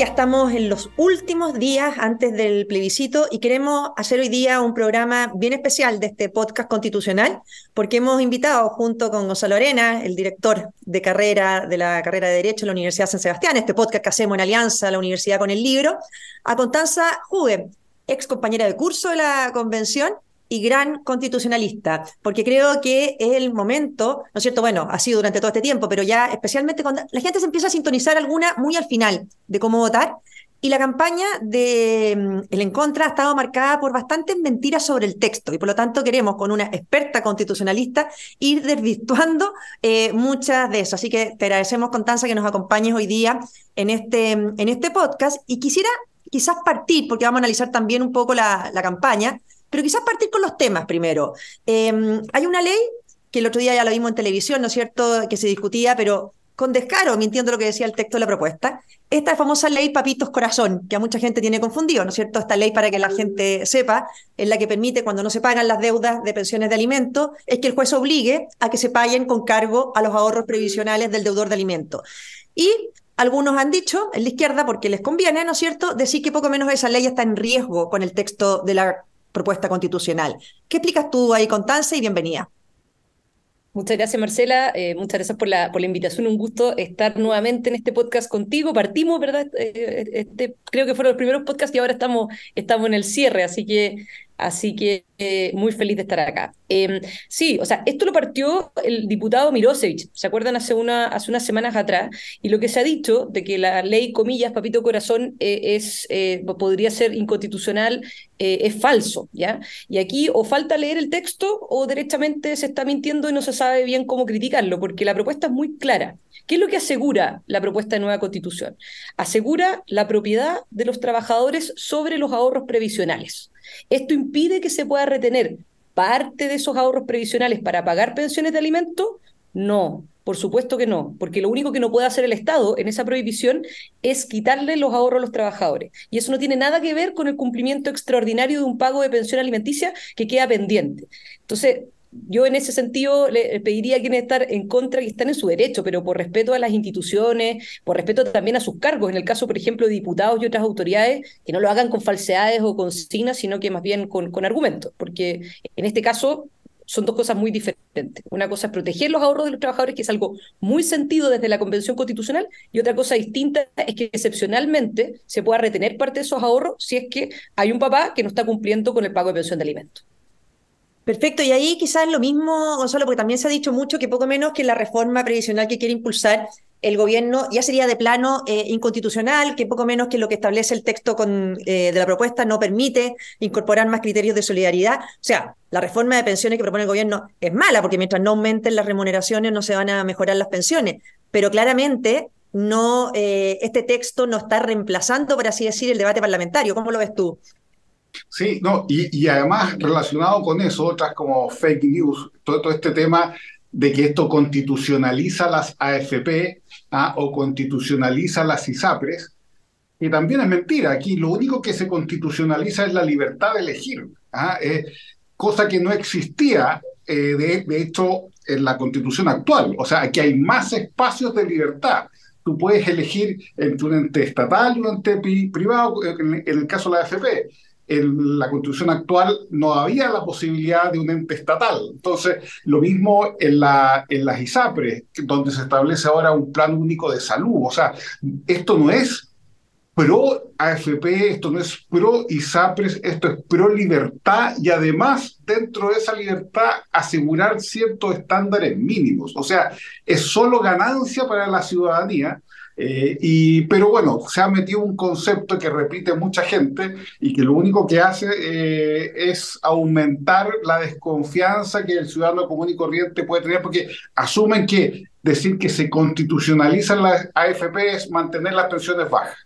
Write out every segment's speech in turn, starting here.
ya estamos en los últimos días antes del plebiscito y queremos hacer hoy día un programa bien especial de este podcast constitucional, porque hemos invitado junto con Gonzalo Arena, el director de carrera de la carrera de Derecho de la Universidad San Sebastián, este podcast que hacemos en alianza la universidad con el libro, a Constanza Juve, ex compañera de curso de la convención y gran constitucionalista, porque creo que es el momento, ¿no es cierto? Bueno, ha sido durante todo este tiempo, pero ya especialmente cuando la gente se empieza a sintonizar alguna muy al final de cómo votar. Y la campaña de mm, El En Contra ha estado marcada por bastantes mentiras sobre el texto y por lo tanto queremos con una experta constitucionalista ir desvirtuando eh, muchas de esas. Así que te agradecemos, Constanza, que nos acompañes hoy día en este, en este podcast y quisiera quizás partir, porque vamos a analizar también un poco la, la campaña, pero quizás partir con los temas primero. Em, hay una ley que el otro día ya la vimos en televisión, ¿no es cierto?, que se discutía, pero con descaro, mintiendo lo que decía el texto de la propuesta, esta famosa ley Papitos Corazón, que a mucha gente tiene confundido, ¿no es cierto? Esta ley para que la gente sepa, es la que permite cuando no se pagan las deudas de pensiones de alimentos, es que el juez obligue a que se paguen con cargo a los ahorros previsionales del deudor de alimentos. Y algunos han dicho, en la izquierda, porque les conviene, ¿no es cierto?, decir que poco menos esa ley está en riesgo con el texto de la propuesta constitucional. ¿Qué explicas tú ahí, Constanza? Y bienvenida. Muchas gracias, Marcela. Eh, muchas gracias por la, por la invitación. Un gusto estar nuevamente en este podcast contigo. Partimos, ¿verdad? Eh, este, creo que fueron los primeros podcasts y ahora estamos, estamos en el cierre, así que Así que eh, muy feliz de estar acá. Em, sí, o sea, esto lo partió el diputado Mirosevic, ¿se acuerdan? Hace, una, unas semanas atrás, y lo que se ha dicho de que la ley, comillas, papito corazón, eh, es, eh, podría ser inconstitucional, es falso, ¿ya? Y aquí o falta leer el texto o derechamente se está mintiendo y no se sabe bien cómo criticarlo, porque la propuesta es muy clara. ¿Qué es lo que asegura la propuesta de nueva constitución? Asegura la propiedad de los trabajadores sobre los ahorros previsionales. ¿Esto impide que se pueda retener parte de esos ahorros previsionales para pagar pensiones de alimento? No, por supuesto que no, porque lo único que no puede hacer el Estado en esa prohibición es quitarle los ahorros a los trabajadores. Y eso no tiene nada que ver con el cumplimiento extraordinario de un pago de pensión alimenticia que queda pendiente. Entonces, yo en ese sentido le pediría a quienes están en contra que están en su derecho, pero por respeto a las instituciones, por respeto también a sus cargos, en el caso, por ejemplo, de diputados y otras autoridades, que no lo hagan con falsedades o con signas, sino que más bien con, con argumentos, porque en este caso son dos cosas muy diferentes. Una cosa es proteger los ahorros de los trabajadores, que es algo muy sentido desde la Convención Constitucional, y otra cosa distinta es que excepcionalmente se pueda retener parte de esos ahorros si es que hay un papá que no está cumpliendo con el pago de pensión de alimentos. Perfecto, y ahí quizás lo mismo, Gonzalo, porque también se ha dicho mucho que poco menos que la reforma previsional que quiere impulsar el gobierno ya sería de plano eh, inconstitucional, que poco menos que lo que establece el texto con, eh, de la propuesta no permite incorporar más criterios de solidaridad. O sea, la reforma de pensiones que propone el gobierno es mala, porque mientras no aumenten las remuneraciones no se van a mejorar las pensiones, pero claramente no, eh, este texto no está reemplazando, por así decir, el debate parlamentario. ¿Cómo lo ves tú? Sí, no, y, además relacionado con eso, otras como fake news, todo, este tema de que esto constitucionaliza las AFP ¿ah? o constitucionaliza las ISAPRES, y también es mentira. Aquí lo único que se constitucionaliza es la libertad de elegir, ¿ah? cosa que no existía, eh, de, de, hecho, en la constitución actual. O sea, aquí hay más espacios de libertad. Tú puedes elegir entre un ente estatal y un ente privado, en el caso de la AFP en la constitución actual no había la posibilidad de un ente estatal. Entonces, lo mismo en, la, en las ISAPRES, donde se establece ahora un plan único de salud. O sea, esto no es pro AFP, esto no es pro ISAPRES, esto es pro libertad y además dentro de esa libertad asegurar ciertos estándares mínimos. O sea, es solo ganancia para la ciudadanía eh, y, pero bueno, se ha metido un concepto que repite mucha gente y que lo único que hace eh, es aumentar la desconfianza que el ciudadano común y corriente puede tener porque asumen que decir que se constitucionalizan las AFP es mantener las pensiones bajas.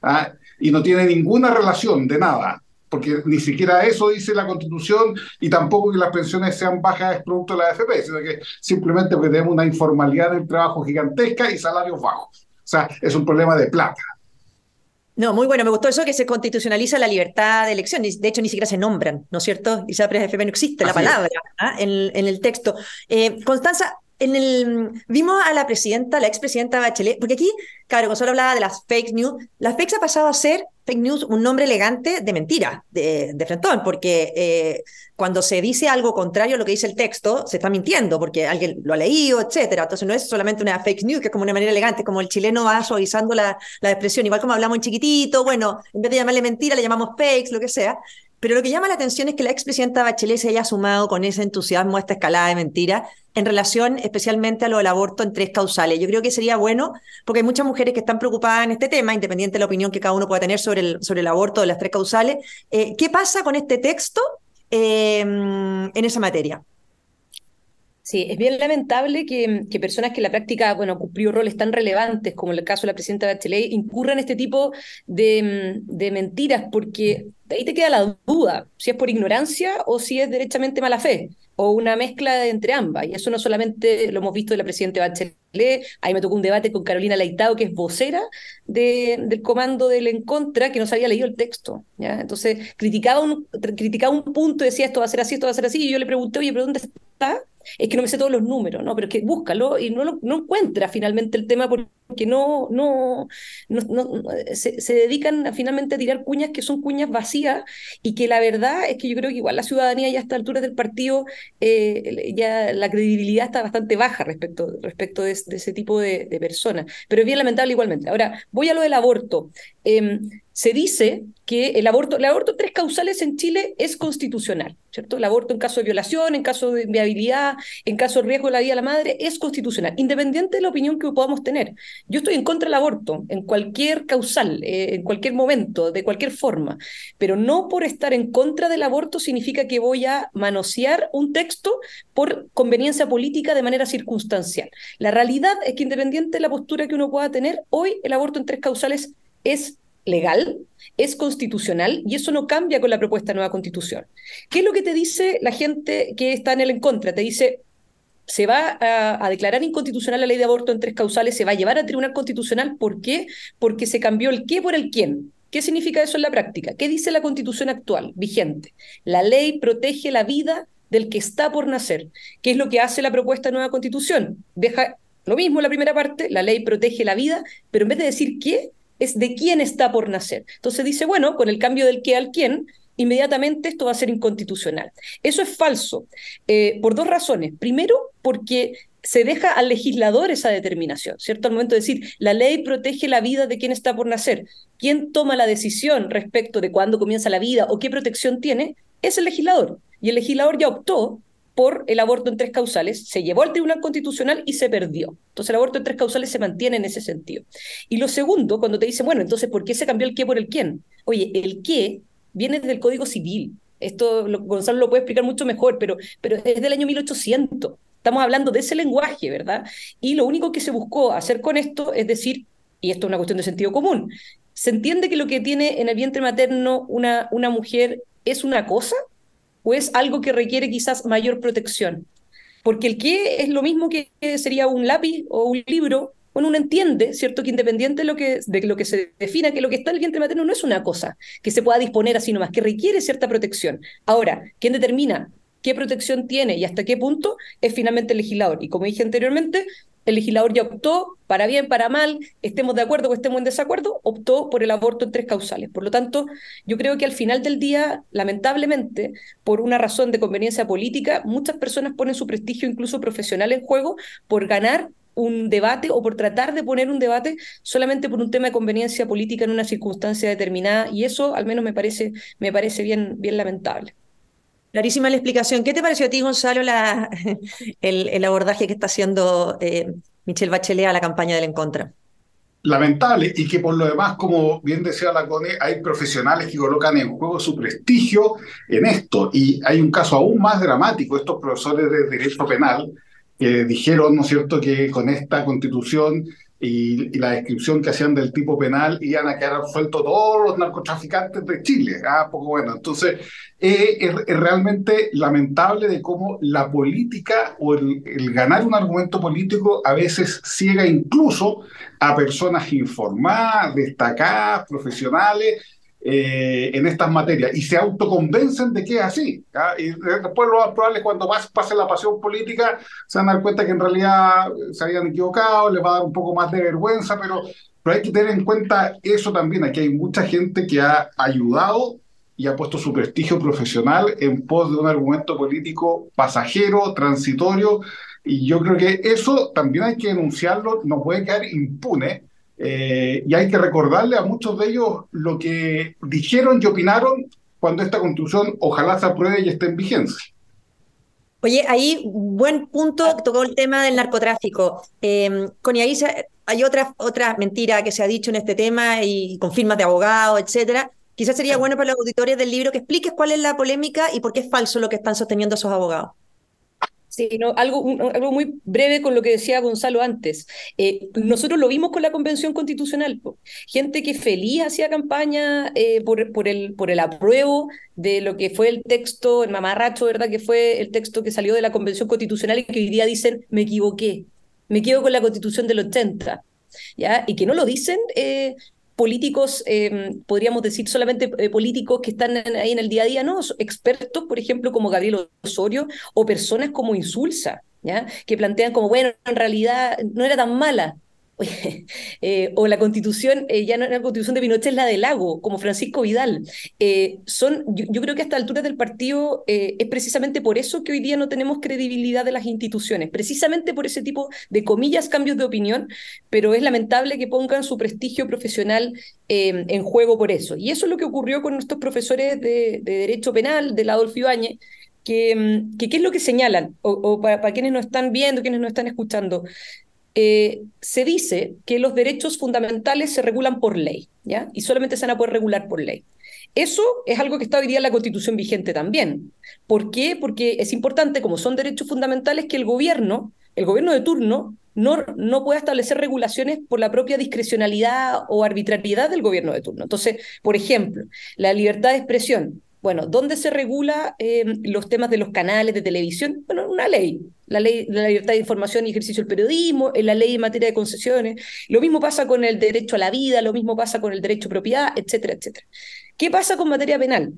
¿ah? Y no tiene ninguna relación de nada porque ni siquiera eso dice la Constitución y tampoco que las pensiones sean bajas es producto de la AFP, sino que simplemente porque tenemos una informalidad del trabajo gigantesca y salarios bajos. O sea, es un problema de plata. No, muy bueno, me gustó eso que se constitucionaliza la libertad de elección. De hecho, ni siquiera se nombran, ¿no es cierto? ISAPRES FP no existe la palabra ¿ah? en, el texto. Eh, Constanza, en el, vimos a la presidenta, la expresidenta Bachelet, porque aquí, claro, Gonzalo hablaba de las fake news, las fakes ha pasado a ser fake news un nombre elegante de mentira, de, de frentón, porque eh, cuando se dice algo contrario a lo que dice el texto, se está mintiendo, porque alguien lo ha leído, etcétera. Entonces no es solamente una fake news, que es como una manera elegante, como el chileno va suavizando la, la expresión, igual como hablamos en chiquitito, bueno, en vez de llamarle mentira, le llamamos fakes, lo que sea. Pero lo que llama la atención es que la expresidenta Bachelet se haya sumado con ese entusiasmo a esta escalada de mentiras en relación especialmente a lo del aborto en tres causales. Yo creo que sería bueno, porque hay muchas mujeres que están preocupadas en este tema, independiente de la opinión que cada uno pueda tener sobre el, sobre el aborto de las tres causales. Eh, ¿Qué pasa con este texto eh, en esa materia? Sí, es bien lamentable que, personas que en la práctica, bueno, cumplió roles tan relevantes como el caso de la presidenta Bachelet, incurran este tipo de, de mentiras, porque de ahí te queda la duda, si es por ignorancia o si es derechamente mala fe o una mezcla entre ambas. Y eso no solamente lo hemos visto de la presidenta Bachelet, ahí me tocó un debate con Carolina Leitao, que es vocera de, del comando del En Contra, que no se había leído el texto. Entonces criticaba un, criticaba un punto decía esto va a ser así, esto va a ser así, y yo le pregunté, oye, ¿pero dónde está? Es que no me sé todos los números, ¿no? Pero es que búscalo y no, lo, no encuentra finalmente el tema porque no, no, no, no se, se, dedican a, finalmente a tirar cuñas que son cuñas vacías y que la verdad es que yo creo que igual la ciudadanía ya a esta altura del partido eh, ya la credibilidad está bastante baja respecto, respecto de, ese tipo de, personas. Pero es bien lamentable igualmente. Ahora, voy a lo del aborto. Eh, se dice que el aborto, el aborto tres causales en Chile es constitucional, ¿cierto? El aborto en caso de violación, en caso de inviabilidad, en caso de riesgo de la vida de la madre, es constitucional, independiente de la opinión que podamos tener. Yo estoy en contra del aborto, en cualquier causal, eh, en cualquier momento, de cualquier forma, pero no por estar en contra del aborto significa que voy a manosear un texto por conveniencia política de manera circunstancial. La realidad es que independiente de la postura que uno pueda tener, hoy el aborto en tres causales es legal, es constitucional y eso no cambia con la propuesta de nueva constitución. ¿Qué es lo que te dice la gente que está en el en contra? Te dice, se va a, a, declarar inconstitucional la ley de aborto en tres causales, se va a llevar al Tribunal Constitucional. ¿Por qué? Porque se cambió el qué por el quién. ¿Qué significa eso en la práctica? ¿Qué dice la constitución actual, vigente? La ley protege la vida del que está por nacer. ¿Qué es lo que hace la propuesta de nueva constitución? Deja lo mismo la primera parte, la ley protege la vida, pero en vez de decir qué, es de quién está por nacer. Entonces dice, bueno, con el cambio del qué al quién, inmediatamente esto va a ser inconstitucional. Eso es falso, eh, por dos razones. Primero, porque se deja al legislador esa determinación, ¿cierto? Al momento de decir, la ley protege la vida de quien está por nacer. ¿Quién toma la decisión respecto de cuándo comienza la vida o qué protección tiene? Es el legislador. Y el legislador ya optó por el aborto en tres causales, se llevó al Tribunal Constitucional y se perdió. Entonces el aborto en tres causales se mantiene en ese sentido. Y lo segundo, cuando te dicen, bueno, entonces, ¿por qué se cambió el qué por el quién? Oye, el qué viene del Código Civil. Esto lo, Gonzalo lo puede explicar mucho mejor, pero, pero es del año 1800. Estamos hablando de ese lenguaje, ¿verdad? Y lo único que se buscó hacer con esto es decir, y esto es una cuestión de sentido común, se entiende que lo que tiene en el vientre materno una, una mujer es una cosa o es algo que requiere quizás mayor protección? Porque el qué es lo mismo que sería un lápiz o un libro. Bueno, uno entiende, ¿cierto?, que independiente de lo que, de lo que se defina, que lo que está en el vientre materno no es una cosa que se pueda disponer así nomás, que requiere cierta protección. Ahora, ¿quién determina qué protección tiene y hasta qué punto es finalmente el legislador. Y como dije anteriormente, el legislador ya optó, para bien, para mal, estemos de acuerdo o estemos en desacuerdo, optó por el aborto en tres causales. Por lo tanto, yo creo que al final del día, lamentablemente, por una razón de conveniencia política, muchas personas ponen su prestigio incluso profesional en juego por ganar un debate o por tratar de poner un debate solamente por un tema de conveniencia política en una circunstancia determinada y eso al menos me parece me parece bien bien lamentable. Clarísima la explicación. ¿Qué te pareció a ti, Gonzalo, la, el, el, abordaje que está haciendo eh, Michelle Bachelet a la campaña del En Contra? Lamentable, y que por lo demás, como bien decía la CONE, hay profesionales que colocan en juego su prestigio en esto. Y hay un caso aún más dramático, estos profesores de Derecho Penal que dijeron, ¿no es cierto?, que con esta constitución y, la descripción que hacían del tipo penal iban a quedar sueltos todos los narcotraficantes de Chile. Ah, poco bueno. Entonces, eh, es, realmente lamentable de cómo la política o el, ganar un argumento político a veces ciega incluso a personas informadas, destacadas, profesionales. Eh, en estas materias y se autoconvencen de que es así. Y después lo más probable es cuando pase la pasión política se van a dar cuenta que en realidad se habían equivocado, les va a dar un poco más de vergüenza, pero, pero hay que tener en cuenta eso también, aquí hay mucha gente que ha ayudado y ha puesto su prestigio profesional en pos de un argumento político pasajero, transitorio, y yo creo que eso también hay que denunciarlo, no puede quedar impune, eh, y hay que recordarle a muchos de ellos lo que dijeron y opinaron cuando esta constitución ojalá se apruebe y esté en vigencia. Oye, ahí, buen punto, tocó el tema del narcotráfico. Eh, Connie, ahí hay otra, otra mentira que se ha dicho en este tema y con firmas de abogados, etcétera, Quizás sería bueno para los auditores del libro que expliques cuál es la polémica y por qué es falso lo que están sosteniendo esos abogados. Sí, algo, algo muy breve con lo que decía Gonzalo antes. Eh, nosotros lo vimos con la Convención Constitucional. Gente que feliz hacía campaña eh, por, por, el, por el apruebo de lo que fue el texto, el mamarracho, ¿verdad? Que fue el texto que salió de la Convención Constitucional y que hoy día dicen, me equivoqué, me equivoco con la Constitución del 80. ¿Ya? Y que no lo dicen eh, políticos, em, podríamos decir solamente eh, políticos que están ahí en el día a día, no, expertos, por ejemplo, como Gabriel Osorio o personas como Insulsa, ¿ya? que plantean como, bueno, en realidad no era tan mala, Eh, o la constitución, eh, ya no la constitución de Pinochet, es la del lago, como Francisco Vidal. Eh, son, yo, creo que a esta altura del partido es precisamente por eso que hoy día no tenemos credibilidad de las instituciones, precisamente por ese tipo de comillas cambios de opinión, pero es lamentable que pongan su prestigio profesional en juego por eso. Y eso es lo que ocurrió con nuestros profesores de, Derecho Penal, del Adolfo Ibáñez, que, mm, que, qué es lo que señalan, o, para, para, quienes nos están viendo, quienes nos están escuchando, eh, se dice que los derechos fundamentales se regulan por ley, ¿ya? Y solamente se van a poder regular por ley. Eso es algo que está hoy día en la Constitución vigente también. ¿Por qué? Porque es importante, como son derechos fundamentales, que el gobierno, el gobierno de turno, no, no pueda establecer regulaciones por la propia discrecionalidad o arbitrariedad del gobierno de turno. Entonces, por ejemplo, la libertad de expresión. Bueno, ¿dónde se regula eh, los temas de los canales de televisión? Bueno, una ley, la ley de la libertad de información y ejercicio del periodismo, en la ley en materia de concesiones. Lo mismo pasa con el derecho a la vida, lo mismo pasa con el derecho a propiedad, etcétera, etcétera. ¿Qué pasa con materia penal?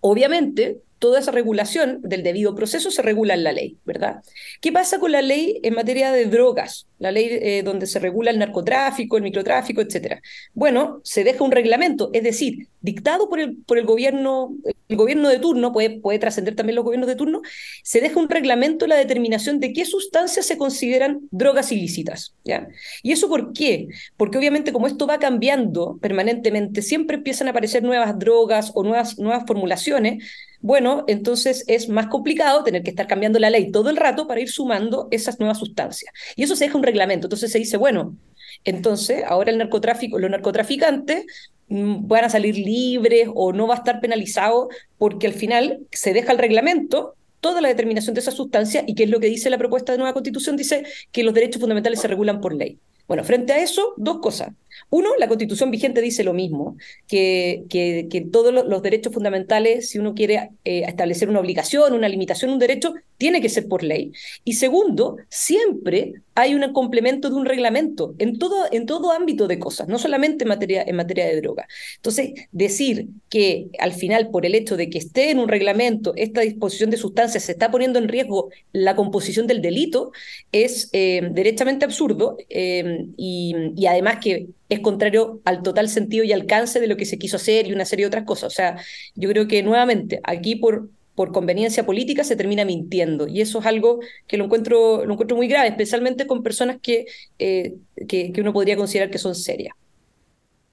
Obviamente, toda esa regulación del debido proceso se regula en la ley, ¿verdad? ¿Qué pasa con la ley en materia de drogas? La ley eh, donde se regula el narcotráfico, el microtráfico, etcétera. Bueno, se deja un reglamento, es decir, dictado por el, por el gobierno, el gobierno de turno, puede, puede trascender también los gobiernos de turno, se deja un reglamento la determinación de qué sustancias se consideran drogas ilícitas, ¿ya? ¿Y eso por qué? Porque obviamente como esto va cambiando permanentemente, siempre empiezan a aparecer nuevas drogas o nuevas, nuevas formulaciones, bueno, entonces es más complicado tener que estar cambiando la ley todo el rato para ir sumando esas nuevas sustancias. Y eso se deja un reglamento. Entonces se dice, bueno, entonces ahora el narcotráfico, los narcotraficantes mm, van a salir libres o no va a estar penalizado porque al final se deja el reglamento toda la determinación de esa sustancia y que es lo que dice la propuesta de nueva constitución, dice que los derechos fundamentales se regulan por ley. Bueno, frente a eso, dos cosas. Uno, la constitución vigente dice lo mismo, que, que, todos los derechos fundamentales, si uno quiere eh, establecer una obligación, una limitación, un derecho, tiene que ser por ley. Y segundo, siempre hay un complemento de un reglamento en todo, en todo ámbito de cosas, no solamente en materia, de droga. Entonces, decir que al final, por el hecho de que esté en un reglamento esta disposición de sustancias, se está poniendo en riesgo la composición del delito, es eh, derechamente absurdo eh, y además que es contrario al total sentido y alcance de lo que se quiso hacer y una serie de otras cosas. O sea, yo creo que nuevamente aquí por, por conveniencia política se termina mintiendo y eso es algo que lo encuentro, lo encuentro muy grave, especialmente con personas que, eh, que, uno podría considerar que son serias.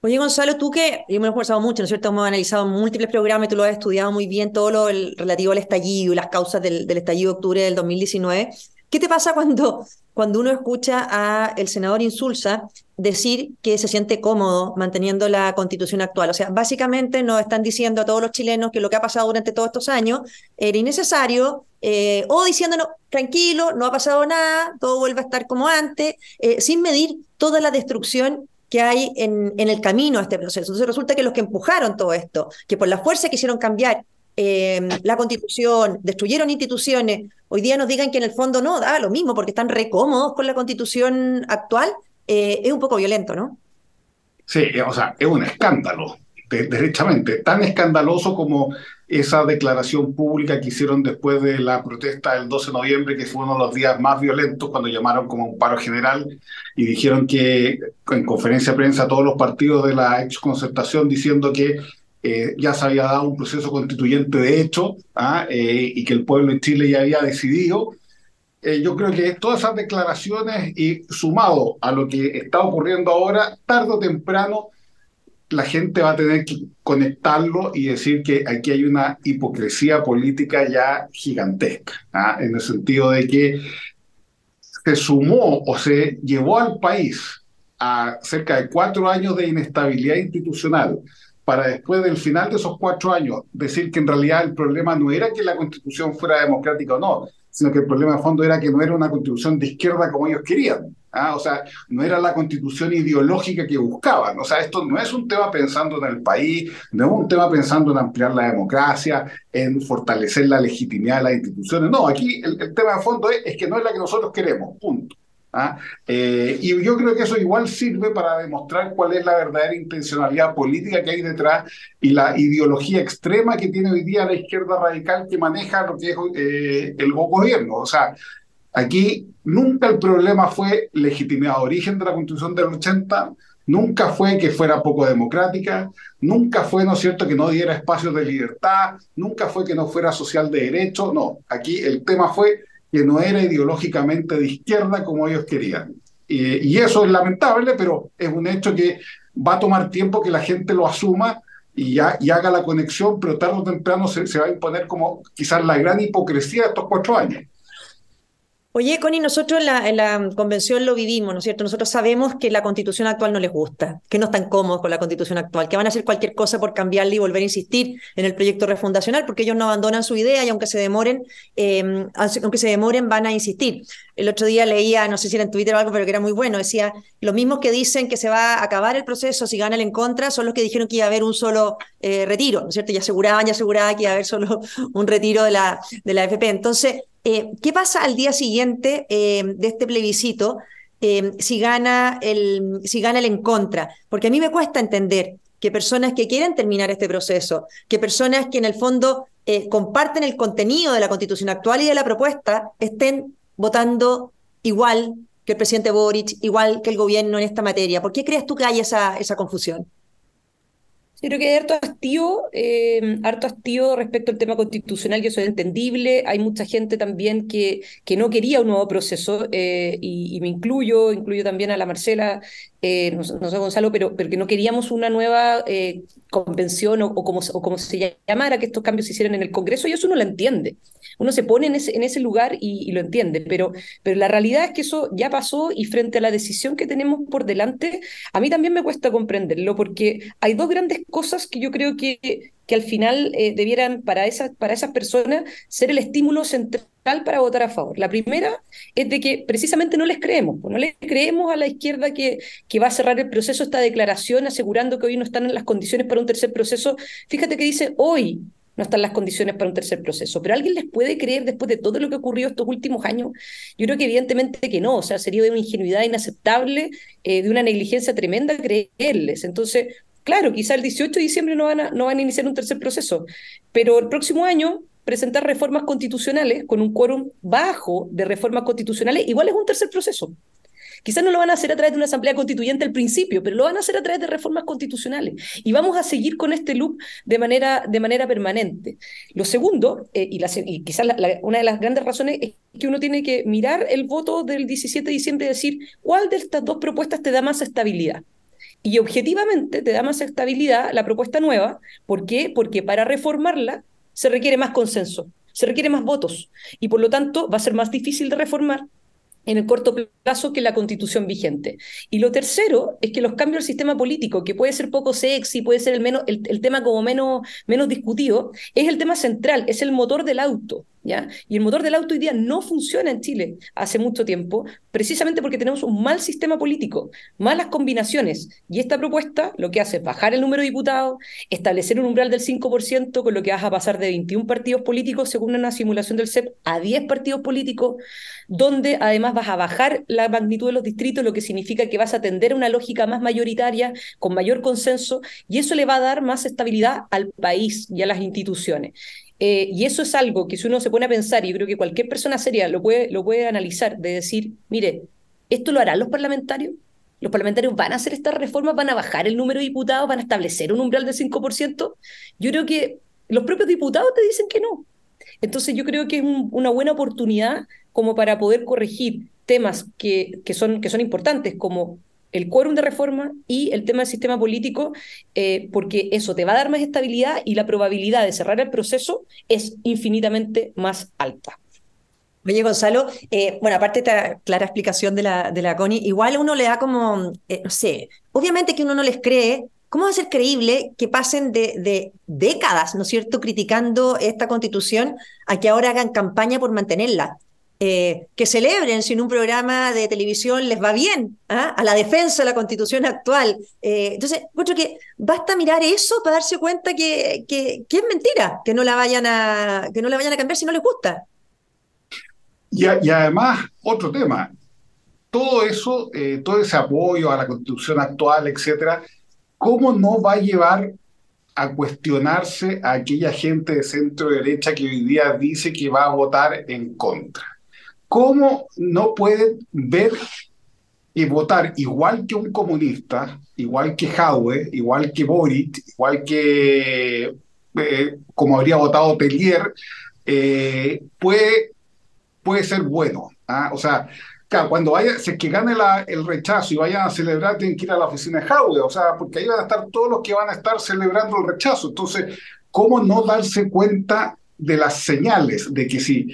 Oye, Gonzalo, tú que yo me mucho, ¿no es cierto? Hemos analizado múltiples programas tú lo has estudiado muy bien, todo lo relativo al estallido y las causas del, del estallido de octubre del 2019. ¿Qué te pasa cuando, cuando uno escucha a el senador Insulza decir que se siente cómodo manteniendo la constitución actual? O sea, básicamente nos están diciendo a todos los chilenos que lo que ha pasado durante todos estos años era innecesario, eh, o diciéndonos, tranquilo, no ha pasado nada, todo vuelve a estar como antes, eh, sin medir toda la destrucción que hay en, en, el camino a este proceso. Entonces resulta que los que empujaron todo esto, que por la fuerza quisieron cambiar eh, la constitución, destruyeron instituciones, hoy día nos digan que en el fondo no, da lo mismo porque están recómodos con la constitución actual, eh, es un poco violento, ¿no? Sí, o sea, es un escándalo. derechamente, tan escandaloso como esa declaración pública que hicieron después de la protesta del 12 de noviembre, que fue uno de los días más violentos cuando llamaron como un paro general y dijeron que en conferencia de prensa todos los partidos de la exconcertación diciendo que eh, ya se había dado un proceso constituyente de hecho ¿ah? eh, y que el pueblo de Chile ya había decidido. Eh, yo creo que todas esas declaraciones y sumado a lo que está ocurriendo ahora, tarde o temprano, la gente va a tener que conectarlo y decir que aquí hay una hipocresía política ya gigantesca, ¿ah? en el sentido de que se sumó o se llevó al país a cerca de cuatro años de inestabilidad institucional, para después del final de esos cuatro años decir que en realidad el problema no era que la constitución fuera democrática o no, sino que el problema de fondo era que no era una constitución de izquierda como ellos querían. ¿ah? O sea, no era la constitución ideológica que buscaban. O sea, esto no es un tema pensando en el país, no es un tema pensando en ampliar la democracia, en fortalecer la legitimidad de las instituciones. No, aquí el, tema de fondo es, es que no es la que nosotros queremos, punto. ¿Ah? Eh, y yo creo que eso igual sirve para demostrar cuál es la verdadera intencionalidad política que hay detrás y la ideología extrema que tiene hoy día la izquierda radical que maneja lo que es eh, el gobierno. O sea, aquí nunca el problema fue legitimidad origen de la constitución del 80, nunca fue que fuera poco democrática, nunca fue, ¿no es cierto?, que no diera espacios de libertad, nunca fue que no fuera social de derecho, no, aquí el tema fue que no era ideológicamente de izquierda como ellos querían. y eso es lamentable, pero es un hecho que va a tomar tiempo que la gente lo asuma y, haga la conexión, pero tarde o temprano se, se va a imponer como quizás la gran hipocresía de estos cuatro años. Oye, Connie, nosotros en la, convención lo vivimos, ¿no es cierto? Nosotros sabemos que la constitución actual no les gusta, que no están cómodos con la constitución actual, que van a hacer cualquier cosa por cambiarla y volver a insistir en el proyecto refundacional, porque ellos no abandonan su idea y aunque se demoren, em, aunque se demoren, van a insistir. El otro día leía, no sé si era en Twitter o algo, pero que era muy bueno, decía, los mismos que dicen que se va a acabar el proceso si gana el en contra son los que dijeron que iba a haber un solo eh, retiro, ¿no es cierto? Y aseguraban y aseguraban que iba a haber solo un retiro de la, de la FP. Entonces, eh, ¿Qué pasa al día siguiente eh, de este plebiscito eh, si, gana el, si gana el en contra? Porque a mí me cuesta entender que personas que quieren terminar este proceso, que personas que en el fondo comparten el contenido de la constitución actual y de la propuesta, estén votando igual que el presidente Boric, igual que el gobierno en esta materia. ¿Por qué crees tú que hay esa, esa confusión? Yo creo que hay harto hastío, eh, harto hastío respecto al tema constitucional, que eso es entendible. Hay mucha gente también que, que no quería un nuevo proceso, eh, y, me incluyo, incluyo también a la Marcela, eh, no, sé Gonzalo, pero, pero que no queríamos una nueva eh, convención o, como, se llamara, que estos cambios se hicieran en el Congreso, y eso uno lo entiende. Uno se pone en ese, lugar y, lo entiende, pero, pero la realidad es que eso ya pasó y frente a la decisión que tenemos por delante, a mí también me cuesta comprenderlo, porque hay dos grandes cosas que yo creo que, que al final eh, debieran para esas, para esas personas ser el estímulo central para votar a favor. La primera es de que precisamente no les creemos, no les creemos a la izquierda que, que va a cerrar el proceso esta declaración asegurando que hoy no están en las condiciones para un tercer proceso. Fíjate que dice hoy no están las condiciones para un tercer proceso. Pero ¿alguien les puede creer después de todo lo que ocurrió estos últimos años? Yo creo que evidentemente que no, o sea, sería de una ingenuidad inaceptable, eh, de una negligencia tremenda creerles. Entonces, claro, quizá el 18 de diciembre no van, a, no van a iniciar un tercer proceso, pero el próximo año presentar reformas constitucionales con un quórum bajo de reformas constitucionales igual es un tercer proceso. Quizás no lo van a hacer a través de una asamblea constituyente al principio, pero lo van a hacer a través de reformas constitucionales. Y vamos a seguir con este loop de manera, de manera permanente. Lo segundo, eh, y, quizás una de las grandes razones es que uno tiene que mirar el voto del 17 de diciembre y decir cuál de estas dos propuestas te da más estabilidad. Y objetivamente te da más estabilidad la propuesta nueva. ¿Por qué? Porque para reformarla se requiere más consenso, se requiere más votos. Y por lo tanto va a ser más difícil de reformar en el corto plazo que la constitución vigente. Y lo tercero es que los cambios al sistema político, que puede ser poco sexy, puede ser el, menos, el, tema como menos, menos discutido, es el tema central, es el motor del auto Y el motor del auto hoy día no funciona en Chile hace mucho tiempo, precisamente porque tenemos un mal sistema político, malas combinaciones. Y esta propuesta lo que hace es bajar el número de diputados, establecer un umbral del 5%, con lo que vas a pasar de 21 partidos políticos, según una simulación del CEP, a 10 partidos políticos, donde además vas a bajar la magnitud de los distritos, lo que significa que vas a atender a una lógica más mayoritaria, con mayor consenso, y eso le va a dar más estabilidad al país y a las instituciones. Eh, y eso es algo que si uno se pone a pensar, y creo que cualquier persona seria lo puede, lo puede analizar, de decir, mire, ¿esto lo harán los parlamentarios? ¿Los parlamentarios van a hacer estas reformas? ¿Van a bajar el número de diputados? ¿Van a establecer un umbral del 5%? Yo creo que los propios diputados te dicen que no. Entonces yo creo que es una buena oportunidad como para poder corregir temas que, que, son, que son importantes, como el quórum de reforma y el tema del sistema político, eh, porque eso te va a dar más estabilidad y la probabilidad de cerrar el proceso es infinitamente más alta. Oye, Gonzalo, eh, bueno, aparte de esta clara explicación de la, de la Connie, igual uno le da como, eh, no sé, obviamente que uno no les cree, ¿cómo va a ser creíble que pasen de, de, décadas, ¿no es cierto?, criticando esta constitución a que ahora hagan campaña por mantenerla? Eh, que celebren si en un programa de televisión les va bien ¿ah? a la defensa de la constitución actual. Eh, entonces, encuentro que basta mirar eso para darse cuenta que, que, es mentira, que no, la vayan a, que no la vayan a cambiar si no les gusta. Y, además, otro tema, todo eso, eh, todo ese apoyo a la constitución actual, etcétera, ¿cómo no va a llevar a cuestionarse a aquella gente de centro derecha que hoy día dice que va a votar en contra? ¿Cómo no pueden ver y votar igual que un comunista, igual que Jaue, igual que Boric, igual que eh, como habría votado Pellier, eh, puede, puede ser bueno? ¿ah? O sea, cuando vaya, si es que gane el rechazo y vayan a celebrar, tienen que ir a la oficina de Jaue, o sea, porque ahí van a estar todos los que van a estar celebrando el rechazo. Entonces, ¿cómo no darse cuenta de las señales de que si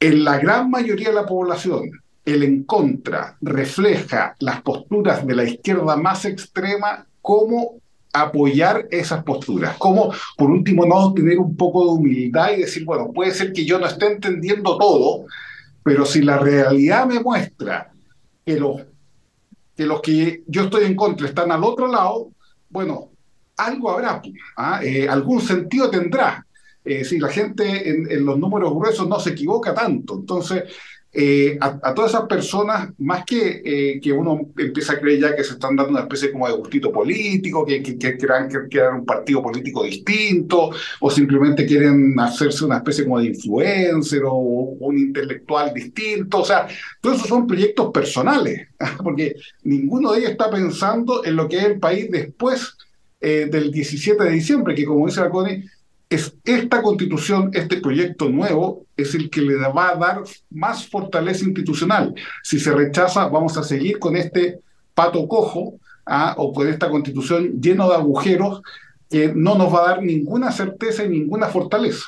en la gran mayoría de la población, el en contra refleja las posturas de la izquierda más extrema, cómo apoyar esas posturas, cómo por último no tener un poco de humildad y decir, bueno, puede ser que yo no esté entendiendo todo, pero si la realidad me muestra que los que, yo estoy en contra están al otro lado, bueno, algo habrá, ¿ah? eh, algún sentido tendrá eh, si la gente en, los números gruesos no se equivoca tanto. Entonces, eh, a, todas esas personas, más que eh, que uno empieza a creer ya que se están dando una especie como de gustito político, que, que, que crear un partido político distinto, o simplemente quieren hacerse una especie como de influencer o, un intelectual distinto, o sea, todos esos son proyectos personales, porque ninguno de ellos está pensando en lo que es el país después del 17 de diciembre, que como dice la Connie, es esta constitución, este proyecto nuevo, es el que le va a dar más fortaleza institucional. Si se rechaza, vamos a seguir con este pato cojo ¿ah? o con esta constitución lleno de agujeros que no nos va a dar ninguna certeza y ninguna fortaleza.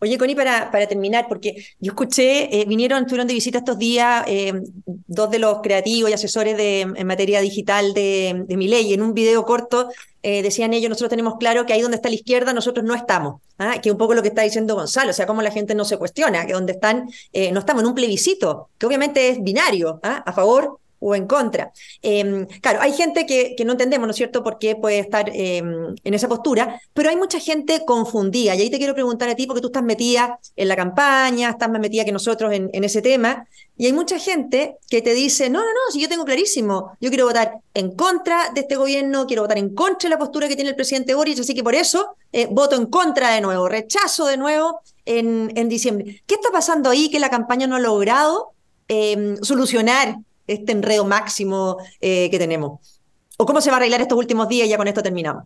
Oye, Connie, para, para terminar, porque yo escuché, eh, vinieron, estuvieron de visita estos días eh, dos de los creativos y asesores de, en materia digital de, de mi ley. En un video corto eh, decían ellos, nosotros tenemos claro que ahí donde está la izquierda nosotros no estamos, ¿ah? que un poco lo que está diciendo Gonzalo, o sea, como la gente no se cuestiona, que donde están, no estamos en un plebiscito, que obviamente es binario, ¿ah? a favor o en contra. Em, claro, hay gente que, no entendemos, ¿no es cierto?, por qué puede estar em, en esa postura, pero hay mucha gente confundida. Y ahí te quiero preguntar a ti, porque tú estás metida en la campaña, estás más metida que nosotros en, ese tema, y hay mucha gente que te dice, no, no, no, si yo tengo clarísimo, yo quiero votar en contra de este gobierno, quiero votar en contra de la postura que tiene el presidente Boris, así que por eso eh, voto en contra de nuevo, rechazo de nuevo en, en diciembre. ¿Qué está pasando ahí que la campaña no ha logrado em, solucionar este enredo máximo eh, que tenemos? ¿O cómo se va a arreglar estos últimos días y ya con esto terminamos?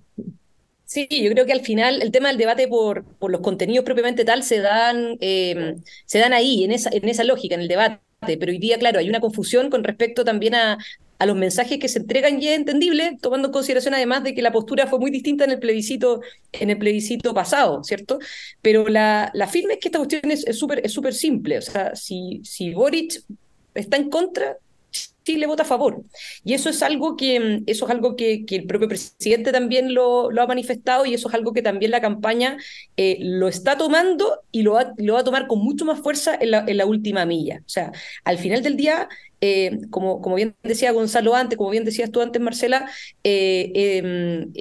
Sí, yo creo que al final el tema del debate por, por los contenidos propiamente tal se dan, eh, se dan ahí, en esa, en esa lógica, en el debate. Pero hoy día, claro, hay una confusión con respecto también a, a los mensajes que se entregan y es entendible, tomando en consideración además de que la postura fue muy distinta en el plebiscito, en el plebiscito pasado, ¿cierto? Pero la, la firme es que esta cuestión es súper es súper simple. O sea, si, si Boric está en contra, Chile vota a favor. Y eso es algo que, mm, eso es algo que, el propio presidente también lo, ha manifestado y eso es algo que también la campaña eh, lo está tomando y lo va, lo va a tomar con mucho más fuerza en la, última milla. O sea, al final del día, eh, como, como bien decía Gonzalo antes, como bien decías tú antes, Marcela, eh, em,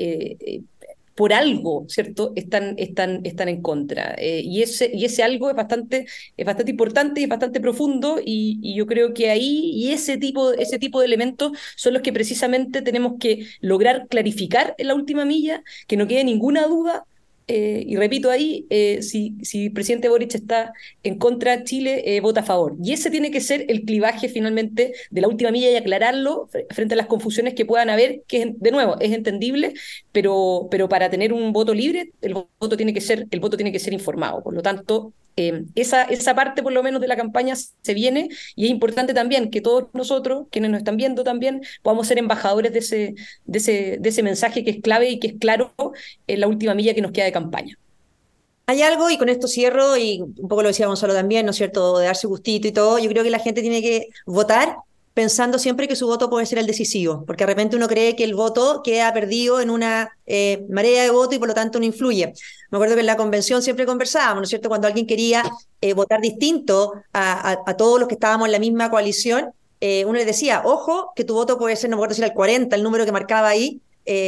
por algo, ¿cierto?, están, están, están en contra. Eh, y, ese, y ese algo es bastante, es bastante importante y es bastante profundo, y, y, yo creo que ahí, y ese tipo, ese tipo de elementos son los que precisamente tenemos que lograr clarificar en la última milla, que no quede ninguna duda eh, y repito ahí, eh, si, si el presidente Boric está en contra, Chile eh, vota a favor. Y ese tiene que ser el clivaje finalmente de la última milla y aclararlo frente a las confusiones que puedan haber, que de nuevo es entendible, pero, pero para tener un voto libre, el voto tiene que ser, el voto tiene que ser informado. Por lo tanto, eh, esa, esa parte por lo menos de la campaña se viene y es importante también que todos nosotros, quienes nos están viendo también, podamos ser embajadores de ese, de ese, de ese mensaje que es clave y que es claro en la última milla que nos queda de campaña. Hay algo, y con esto cierro, y un poco lo decía Gonzalo también, ¿no es cierto?, de darse gustito y todo, yo creo que la gente tiene que votar pensando siempre que su voto puede ser el decisivo, porque de repente uno cree que el voto queda perdido en una eh, marea de voto y por lo tanto no influye. Me acuerdo que en la convención siempre conversábamos, ¿no es cierto?, cuando alguien quería eh, votar distinto a, todos los que estábamos en la misma coalición, eh, uno le decía, ojo, que tu voto puede ser, no me acuerdo si era el 40, el número que marcaba ahí,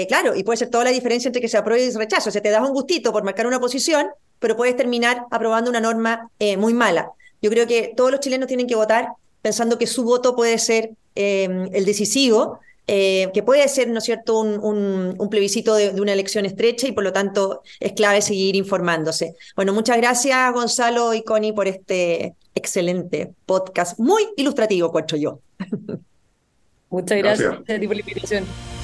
claro, y puede ser toda la diferencia entre que se apruebe y se rechazo. O sea, te das un gustito por marcar una posición, pero puedes terminar aprobando una norma muy mala. Yo creo que todos los chilenos tienen que votar pensando que su voto puede ser em, el decisivo, eh, que puede ser, ¿no es cierto?, un, plebiscito de, una elección estrecha y por lo tanto es clave seguir informándose. Bueno, muchas gracias Gonzalo y Connie por este excelente podcast, muy ilustrativo, cuento yo. Muchas gracias, gracias. a ti por la invitación.